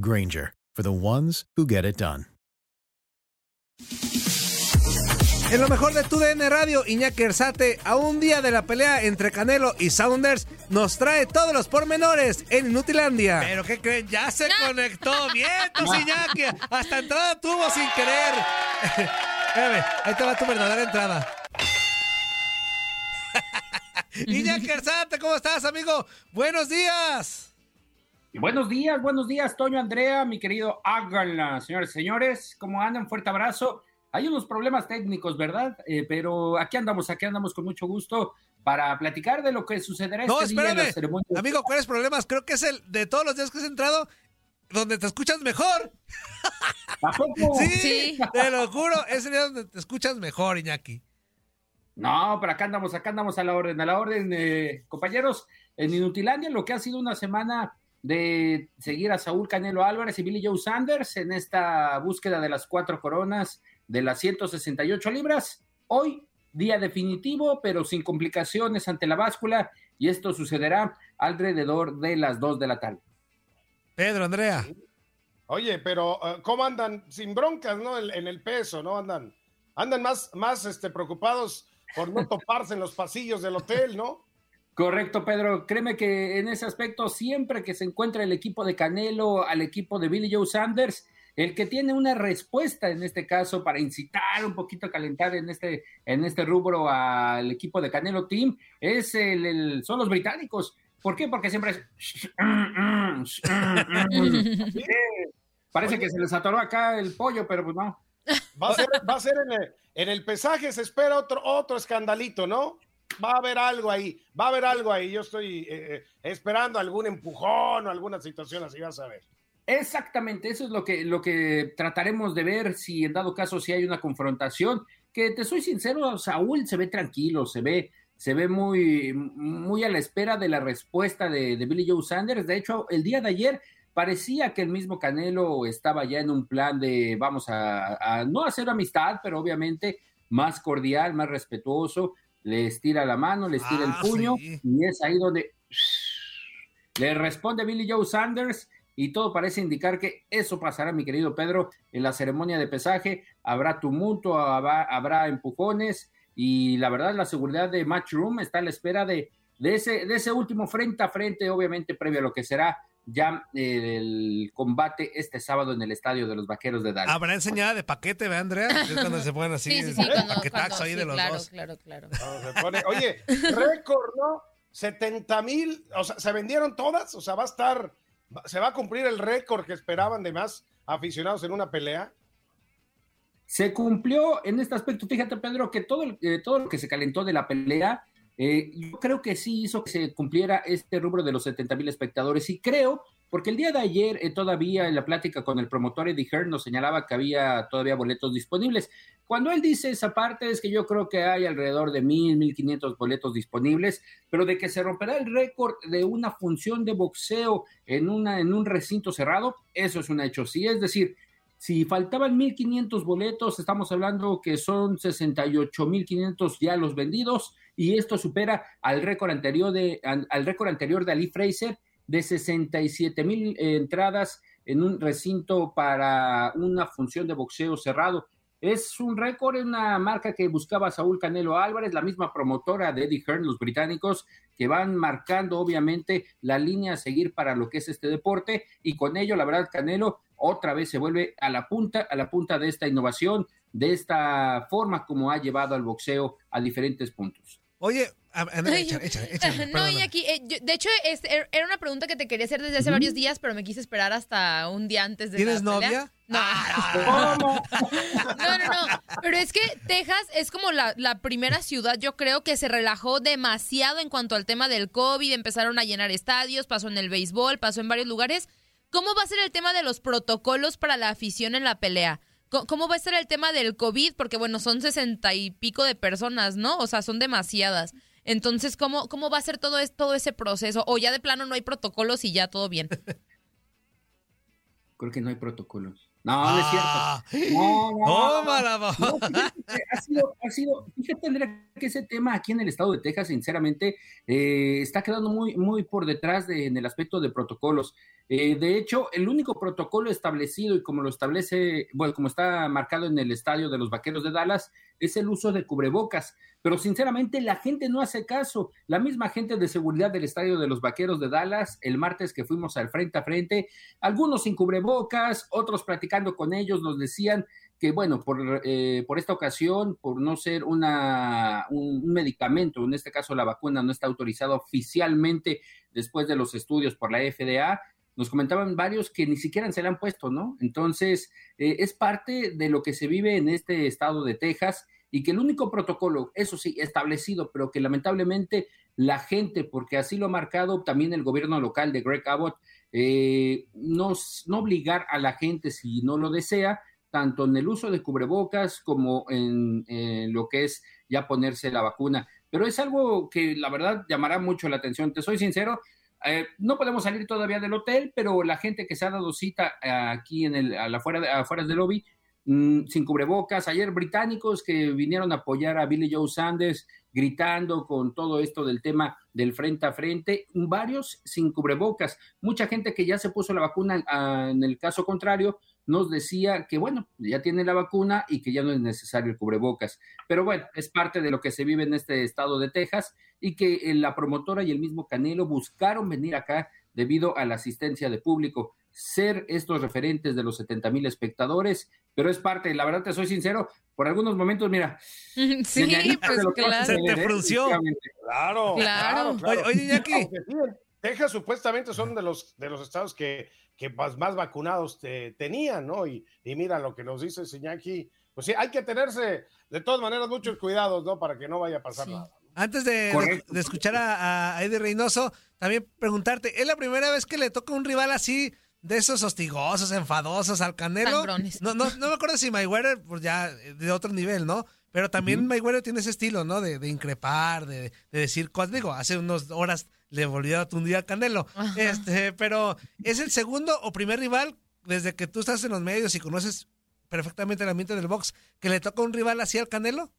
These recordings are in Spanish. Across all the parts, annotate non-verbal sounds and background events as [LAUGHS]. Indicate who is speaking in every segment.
Speaker 1: Granger, for the ones who get it done.
Speaker 2: En lo mejor de tu DN Radio, Iñaki Erzate, a un día de la pelea entre Canelo y Saunders, nos trae todos los pormenores en Inutilandia. Pero ¿qué creen? Ya se conectó. Bien, [LAUGHS] Iñaki. Hasta entrada tuvo sin querer. [LAUGHS] Espérame, ahí te va tu verdadera entrada. [LAUGHS] Iñaki Erzate, ¿cómo estás, amigo? Buenos días.
Speaker 3: Buenos días, buenos días, Toño Andrea, mi querido Háganla, señores y señores. ¿Cómo andan? Fuerte abrazo. Hay unos problemas técnicos, ¿verdad? Eh, pero aquí andamos, aquí andamos con mucho gusto para platicar de lo que sucederá
Speaker 2: No,
Speaker 3: este día en la
Speaker 2: espérame.
Speaker 3: ceremonia.
Speaker 2: Amigo, ¿cuáles problemas? Creo que es el de todos los días que has entrado donde te escuchas mejor.
Speaker 3: ¿A poco?
Speaker 2: Sí, te lo juro, es el día donde te escuchas mejor, Iñaki.
Speaker 3: No, pero acá andamos, acá andamos a la orden, a la orden, eh, compañeros. En Inutilandia, lo que ha sido una semana de seguir a Saúl Canelo Álvarez y Billy Joe Sanders en esta búsqueda de las cuatro coronas de las 168 libras. Hoy, día definitivo, pero sin complicaciones ante la báscula, y esto sucederá alrededor de las 2 de la tarde.
Speaker 2: Pedro, Andrea.
Speaker 4: Oye, pero eh, ¿cómo andan? Sin broncas, ¿no? En, en el peso, ¿no? Andan, andan más, más este, preocupados por no toparse en los pasillos del hotel, ¿no?
Speaker 3: Correcto, Pedro. Créeme que en ese aspecto, siempre que se encuentra el equipo de Canelo al equipo de Billy Joe Sanders, el que tiene una respuesta en este caso para incitar un poquito a calentar en este, en este rubro al equipo de Canelo Team es el, el- son los británicos. ¿Por qué? Porque siempre es. [LAUGHS] Parece que se les atoró acá el pollo, pero pues no.
Speaker 4: Va a ser, va a ser en, el, en el pesaje, se espera otro, otro escandalito, ¿no? Va a haber algo ahí, va a haber algo ahí. Yo estoy eh, eh, esperando algún empujón o alguna situación así, vas a ver.
Speaker 3: Exactamente, eso es lo que, lo que trataremos de ver si en dado caso si hay una confrontación. Que te soy sincero, Saúl se ve tranquilo, se ve, se ve muy, muy a la espera de la respuesta de, de Billy Joe Sanders. De hecho, el día de ayer parecía que el mismo Canelo estaba ya en un plan de vamos a, a no hacer amistad, pero obviamente más cordial, más respetuoso. Le estira la mano, le estira
Speaker 2: Ah,
Speaker 3: el puño
Speaker 2: sí.
Speaker 3: y es ahí donde [SNIFFS] le responde Billy Joe Sanders y todo parece indicar que eso pasará, mi querido Pedro, en la ceremonia de pesaje. Habrá tumulto, habrá, habrá empujones y la verdad la seguridad de Matchroom está a la espera de, de, ese, de ese último frente a frente, obviamente previo a lo que será ya eh, el combate este sábado en el estadio de los Vaqueros de Dallas.
Speaker 2: Habrá enseñada de paquete, ¿verdad, Andrea? Es cuando [LAUGHS] se ponen así.
Speaker 5: Sí, sí, sí,
Speaker 2: el
Speaker 5: cuando,
Speaker 2: paquetaxo
Speaker 5: cuando-
Speaker 2: ahí
Speaker 5: sí,
Speaker 2: de los
Speaker 5: claro,
Speaker 2: dos.
Speaker 5: claro, claro.
Speaker 4: Pone- oye, récord, ¿no? 70 mil, o sea, ¿se vendieron todas? O sea, va a estar, se va a cumplir el récord que esperaban de más aficionados en una pelea.
Speaker 3: Se cumplió en este aspecto. Fíjate, Pedro, que todo, eh, todo lo que se calentó de la pelea, eh, yo creo que sí hizo que se cumpliera este rubro de los 70 mil espectadores. Y creo, porque el día de ayer eh, todavía en la plática con el promotor Eddie Hearn nos señalaba que había todavía boletos disponibles. Cuando él dice esa parte es que yo creo que hay alrededor de mil, mil quinientos boletos disponibles, pero de que se romperá el récord de una función de boxeo en, una, en un recinto cerrado, eso es un hecho. Sí, es decir, si faltaban 1.500 boletos, estamos hablando que son 68.500 ya los vendidos y esto supera al récord anterior de, al récord anterior de Ali Fraser de 67.000 entradas en un recinto para una función de boxeo cerrado. Es un récord, es una marca que buscaba Saúl Canelo Álvarez, la misma promotora de Eddie Hearn, los británicos, que van marcando obviamente la línea a seguir para lo que es este deporte y con ello, la verdad, Canelo otra vez se vuelve a la punta, a la punta de esta innovación, de esta forma como ha llevado al boxeo a diferentes puntos.
Speaker 2: Oye,
Speaker 5: no, y aquí, eh, de hecho, er, era una pregunta que te quería hacer desde hace varios días, pero me quise esperar hasta un día antes de
Speaker 2: ¿Tienes novia?
Speaker 5: No. Ah. [LAUGHS] no, no, no. Pero es que Texas es como la, la, primera ciudad, yo creo, que se relajó demasiado en cuanto al tema del COVID. Empezaron a llenar estadios, pasó en el béisbol, pasó en varios lugares. ¿Cómo va a ser el tema de los protocolos para la afición en la pelea? ¿Cómo va a ser el tema del COVID? Porque, bueno, son sesenta y pico de personas, ¿no? O sea, son demasiadas. Entonces, ¿cómo, cómo va a ser todo, todo ese proceso? ¿O ya de plano no hay protocolos y ya todo bien?
Speaker 3: Creo que no hay protocolos. No, no es cierto. Ah. No, no, ha sido, ha sido, fíjate, Andrea, que ese tema aquí en el estado de Texas, sinceramente, eh, está quedando muy, muy por detrás de, en el aspecto de protocolos. Eh, de hecho, el único protocolo establecido y como lo establece, bueno, como está marcado en el estadio de los Vaqueros de Dallas, es el uso de cubrebocas. Pero sinceramente la gente no hace caso. La misma gente de seguridad del estadio de los Vaqueros de Dallas, el martes que fuimos al frente a frente, algunos sin cubrebocas, otros platicando con ellos, nos decían que bueno, por, eh, por esta ocasión, por no ser una, un, medicamento, en este caso la vacuna no está autorizada oficialmente después de los estudios por la FDA, nos comentaban varios que ni siquiera se le han puesto, ¿no? Entonces, eh, es parte de lo que se vive en este estado de Texas y que el único protocolo, eso sí, establecido, pero que lamentablemente la gente, porque así lo ha marcado también el gobierno local de Greg Abbott, eh, no, obligar a la gente si no lo desea, tanto en el uso de cubrebocas como en, en lo que es ya ponerse la vacuna. Pero es algo que la verdad llamará mucho la atención. Te soy sincero, eh, no podemos salir todavía del hotel, pero la gente que se ha dado cita eh, aquí en el, a la afuera, afuera del lobby, mm, sin cubrebocas, ayer británicos que vinieron a apoyar a Billy Joe Sanders, gritando con todo esto del tema del frente a frente, varios sin cubrebocas, mucha gente que ya se puso la vacuna ah, en el caso contrario, nos decía que, bueno, ya tiene la vacuna y que ya no es necesario el cubrebocas. Pero bueno, es parte de lo que se vive en este estado de Texas y que eh, la promotora y el mismo Canelo buscaron venir acá debido a la asistencia de público, ser estos referentes de los 70 mil espectadores, pero es parte, la verdad te soy sincero, por algunos momentos, mira. [LAUGHS]
Speaker 5: Sí, pues claro.
Speaker 2: Se te ¿eh? frunció.
Speaker 4: Claro, claro.
Speaker 2: Oye,
Speaker 4: Texas supuestamente son de los, de los estados que que más, más vacunados te, tenían, ¿no? Y, y, mira lo que nos dice Siñaki, pues sí, hay que tenerse de todas maneras muchos cuidados, ¿no? Para que no vaya a pasar nada.
Speaker 2: Antes de, de, escuchar a, a, Eddie Reynoso, también preguntarte, ¿es la primera vez que le toca un rival así de esos hostigosos, enfadosos al Canelo? No, no, no me acuerdo si Mayweather, pues ya de otro nivel, ¿no? Pero también Mayweather tiene ese estilo, ¿no? De, de increpar, de, de decir cosas. Digo, hace unas horas le volvió a tundir al Canelo. Este, pero ¿es el segundo o primer rival desde que tú estás en los medios y conoces perfectamente el ambiente del box que le toca un rival así al Canelo?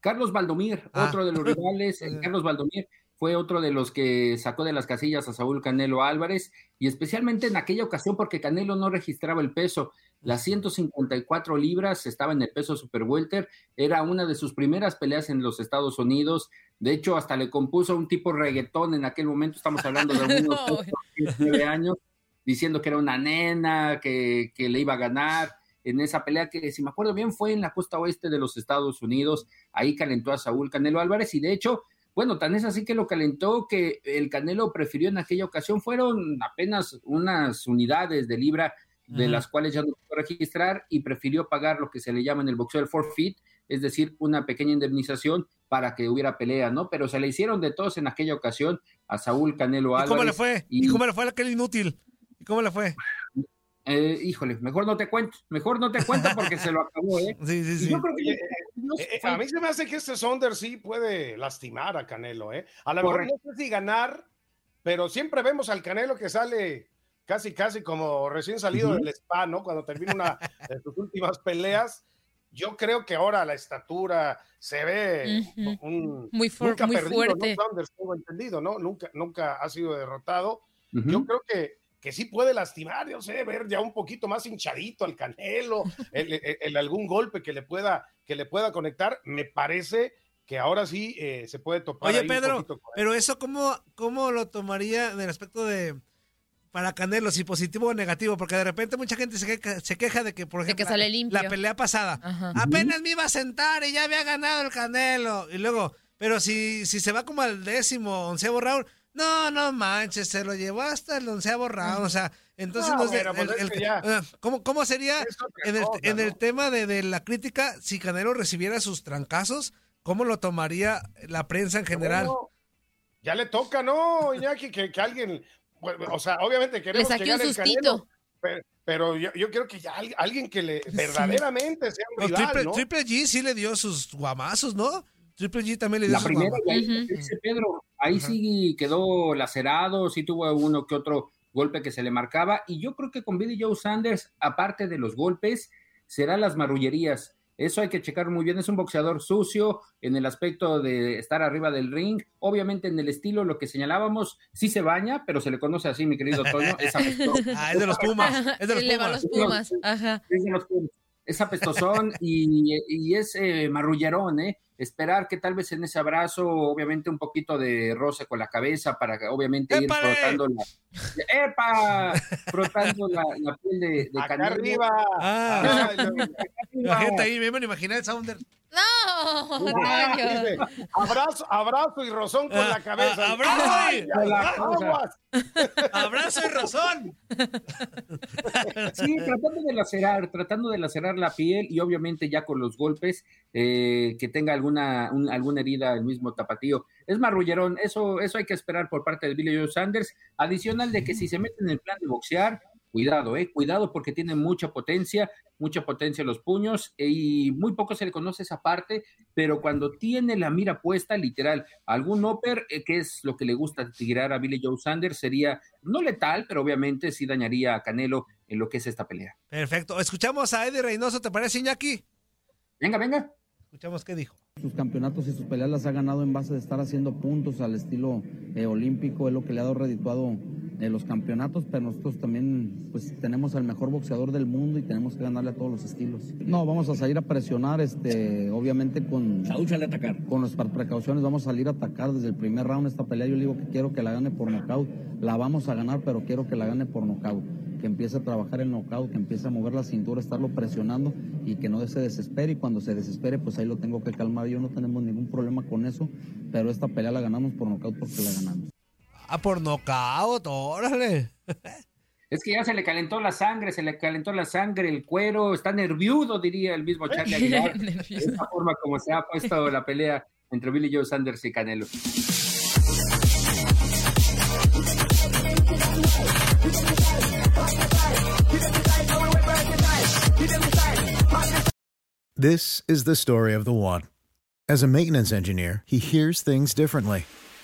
Speaker 3: Carlos Valdomir, ah. otro de los [LAUGHS] rivales, eh, Carlos Valdomir fue otro de los que sacó de las casillas a Saúl Canelo Álvarez y especialmente en aquella ocasión porque Canelo no registraba el peso. Las 154 libras estaba en el peso super welter, era una de sus primeras peleas en los Estados Unidos. De hecho, hasta le compuso un tipo reggaetón en aquel momento, estamos hablando de [LAUGHS] algunos nueve años, diciendo que era una nena, que, que le iba a ganar en esa pelea que, si me acuerdo bien, fue en la costa oeste de los Estados Unidos. Ahí calentó a Saúl Canelo Álvarez y de hecho, bueno, tan es así que lo calentó que el Canelo prefirió en aquella ocasión, fueron apenas unas unidades de libra de las cuales ya no pudo registrar y prefirió pagar lo que se le llama en el boxeo el forfeit, es decir, una pequeña indemnización para que hubiera pelea, ¿no? Pero se le hicieron de todos en aquella ocasión a Saúl Canelo
Speaker 2: ¿Y
Speaker 3: Álvarez.
Speaker 2: cómo le fue? ¿Y,
Speaker 3: y-
Speaker 2: cómo le fue a aquel inútil? ¿Y cómo le fue?
Speaker 3: Eh, híjole, mejor no te cuento, mejor no te cuento porque se lo acabó, ¿eh? [LAUGHS]
Speaker 2: Sí, sí,
Speaker 3: Y
Speaker 2: sí.
Speaker 3: yo creo que
Speaker 4: Oye, Eh, eh, a mí se me hace que este Saunders sí puede lastimar a Canelo, ¿eh? A lo mejor no sé si ganar, pero siempre vemos al Canelo que sale casi, casi como recién salido
Speaker 3: Ujú.
Speaker 4: del spa, ¿no? Cuando termina una de sus últimas peleas. Yo creo que ahora la estatura se ve
Speaker 5: Ujú.
Speaker 4: un,
Speaker 5: Muy, fu-
Speaker 4: nunca
Speaker 5: muy
Speaker 4: perdido,
Speaker 5: fuerte.
Speaker 4: ¿no? Saunders, tengo entendido, ¿no? Nunca, nunca ha sido derrotado.
Speaker 3: Ujú.
Speaker 4: Yo creo que, que sí puede lastimar, yo sé, ver ya un poquito más hinchadito al Canelo, el, el- el algún golpe que le pueda, que le pueda conectar, me parece que ahora sí eh, se puede topar.
Speaker 2: Oye,
Speaker 4: ahí un
Speaker 2: Pedro,
Speaker 4: poquito con él.
Speaker 2: pero eso, ¿cómo, ¿cómo lo tomaría en el aspecto de para Canelo, si positivo o negativo? Porque de repente mucha gente se queja, se queja de que, por ejemplo,
Speaker 5: que sale
Speaker 2: la-
Speaker 5: limpio.
Speaker 2: la pelea pasada,
Speaker 5: Ajá.
Speaker 2: apenas me iba a sentar y ya había ganado el Canelo. Y luego, pero si, si se va como al décimo, onceavo round, no, no manches, se lo llevó hasta el onceavo round. O sea, entonces
Speaker 4: No,
Speaker 2: no, sé,
Speaker 4: bueno,
Speaker 2: el-
Speaker 4: es
Speaker 2: el-
Speaker 4: que ya-
Speaker 2: ¿cómo, ¿cómo sería en el,
Speaker 4: cosa,
Speaker 2: en el
Speaker 4: ¿no?
Speaker 2: tema de, de la crítica si Canelo recibiera sus trancazos? ¿Cómo lo tomaría la prensa en general?
Speaker 4: Bueno, ya le toca, ¿no, Iñaki? Que, que alguien, bueno, o sea, obviamente queremos
Speaker 5: saque
Speaker 4: que
Speaker 5: un sustito.
Speaker 4: Canelo, pero, pero yo, yo creo que ya al- alguien que le verdaderamente sea un rival,
Speaker 2: Triple,
Speaker 4: ¿no?
Speaker 2: Triple G sí le dio sus guamazos, ¿no? Triple G también le dio
Speaker 3: La
Speaker 2: sus
Speaker 3: primera, ahí, Pedro, ahí sí quedó lacerado, sí tuvo uno que otro golpe que se le marcaba, y yo creo que con Billy Joe Sanders, aparte de los golpes, serán las marrullerías. Eso hay que checar muy bien. Es un boxeador sucio en el aspecto de estar arriba del ring. Obviamente en el estilo, lo que señalábamos, sí se baña, pero se le conoce así, mi querido Toño. Es apestoso. [LAUGHS]
Speaker 2: Ah, es de los Pumas. Es de los [LAUGHS] Pumas.
Speaker 5: los Pumas. Ajá.
Speaker 3: Es de los Pumas. Es apestosón y, y es eh, marrullerón, ¿eh? Esperar que tal vez en ese abrazo, obviamente un poquito de roce con la cabeza para que obviamente ir frotando la, ¡Epa! frotando la, la piel de, de
Speaker 4: Acá arriba.
Speaker 2: Ah. Imagínate ahí, me imaginé el Sounder.
Speaker 5: No,
Speaker 4: Ah,
Speaker 5: Toño.
Speaker 4: abrazo, abrazo y rozón con
Speaker 2: Ah,
Speaker 4: la cabeza.
Speaker 2: ah, abrazo
Speaker 4: Ay,
Speaker 2: y-. Abrazo y razón.
Speaker 3: Sí, tratando de lacerar, tratando de lacerar la piel y obviamente ya con los golpes eh, que tenga alguna, un- alguna herida el mismo tapatío. Es marrullerón, eso, eso hay que esperar por parte de Billy Joe Sanders. Adicional de que si se mete en el plan de boxear, cuidado, eh, cuidado porque tiene mucha potencia, mucha potencia en los puños eh, y muy poco se le conoce esa parte, pero cuando tiene la mira puesta, literal, algún upper, eh, que es lo que le gusta tirar a Billy Joe Sanders, sería no letal, pero obviamente sí dañaría a Canelo en lo que es esta pelea.
Speaker 2: Perfecto. Escuchamos a Eddie Reynoso, ¿te parece, Iñaki?
Speaker 3: Venga, venga.
Speaker 2: Escuchamos qué dijo.
Speaker 6: Sus campeonatos y sus peleas las ha ganado en base de estar haciendo puntos al estilo eh, olímpico, es lo que le ha dado redituado eh, los campeonatos, pero nosotros también pues tenemos al mejor boxeador del mundo y tenemos que ganarle a todos los estilos. No, vamos a salir a presionar, este, obviamente con,
Speaker 7: atacar.
Speaker 6: con nuestras precauciones, vamos a salir a atacar desde el primer round esta pelea. Yo le digo que quiero que la gane por nocaut, la vamos a ganar, pero quiero que la gane por nocaut. Que empiece a trabajar el knockout, que empiece a mover la cintura, estarlo presionando y que no se desespere. Y cuando se desespere, pues ahí lo tengo que calmar. Yo no tenemos ningún problema con eso, pero esta pelea la ganamos por nocaut porque la ganamos.
Speaker 2: Ah, por nocaut, órale.
Speaker 3: Es que ya se le calentó la sangre, se le calentó la sangre, el cuero, está nerviudo, diría el mismo Charlie [LAUGHS] Aguilar. de forma como se ha puesto la pelea entre Billy Joe Sanders y Canelo.
Speaker 1: This is the story of the one. As a maintenance engineer, he hears things differently.